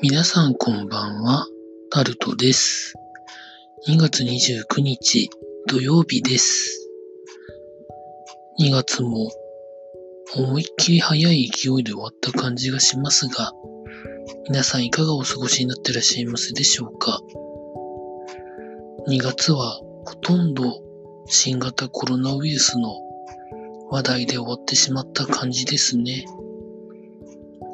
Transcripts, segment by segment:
皆さんこんばんは、タルトです。2月29日土曜日です。2月も思いっきり早い勢いで終わった感じがしますが、皆さんいかがお過ごしになってらっしゃいますでしょうか ?2 月はほとんど新型コロナウイルスの話題で終わってしまった感じですね。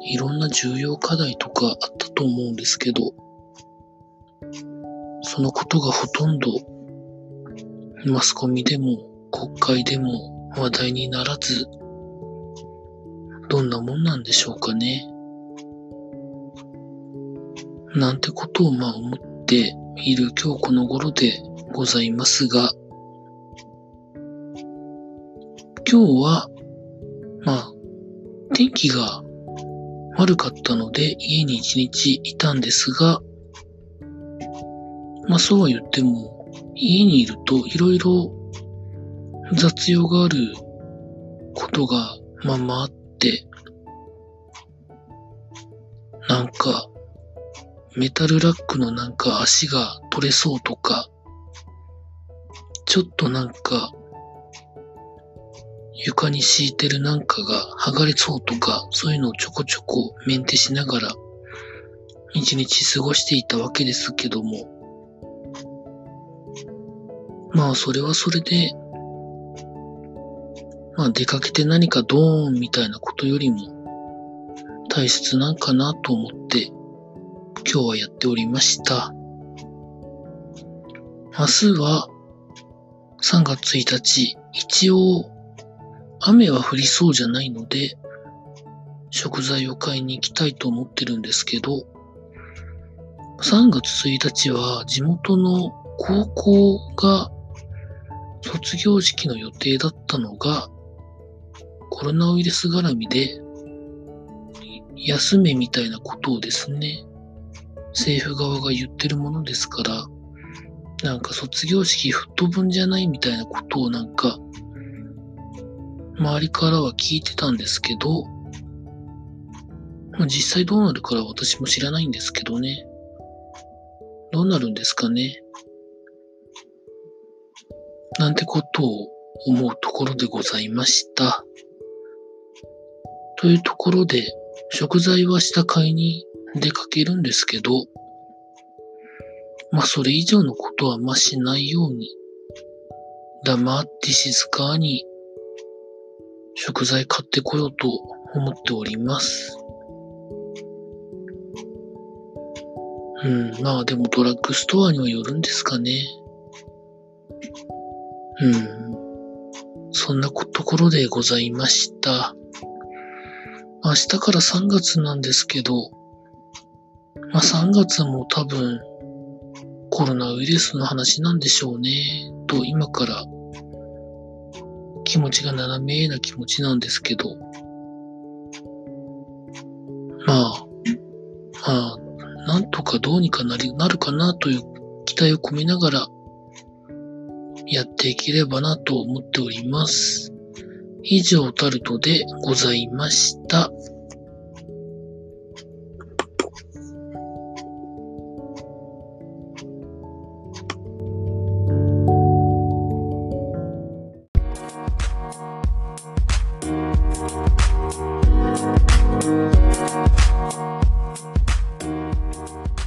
いろんな重要課題とかあったと思うんですけど、そのことがほとんどマスコミでも国会でも話題にならず、どんなもんなんでしょうかね。なんてことをまあ思っている今日この頃でございますが、今日は、まあ、天気が悪かったので家に一日いたんですが、まあそうは言っても家にいるといろいろ雑用があることがまあまああって、なんかメタルラックのなんか足が取れそうとか、ちょっとなんか床に敷いてるなんかが剥がれそうとか、そういうのをちょこちょこメンテしながら、一日過ごしていたわけですけども。まあ、それはそれで、まあ、出かけて何かドーンみたいなことよりも、大切なんかなと思って、今日はやっておりました。明日は、3月1日、一応、雨は降りそうじゃないので、食材を買いに行きたいと思ってるんですけど、3月1日は地元の高校が卒業式の予定だったのが、コロナウイルス絡みで、休めみたいなことをですね、政府側が言ってるものですから、なんか卒業式吹っ飛ぶんじゃないみたいなことをなんか周りからは聞いてたんですけど、実際どうなるかは私も知らないんですけどね。どうなるんですかね。なんてことを思うところでございました。というところで、食材は下買いに出かけるんですけど、まあそれ以上のことはましないように、黙って静かに食材買ってこようと思っております。うん、まあでもドラッグストアにはよるんですかね。うん、そんなところでございました。明日から3月なんですけど、まあ3月も多分コロナウイルスの話なんでしょうね、と今から気持ちが斜めな気持ちなんですけど、まあ、まあ、なんとかどうにかなり、なるかなという期待を込めながら、やっていければなと思っております。以上タルトでございました。Thank you.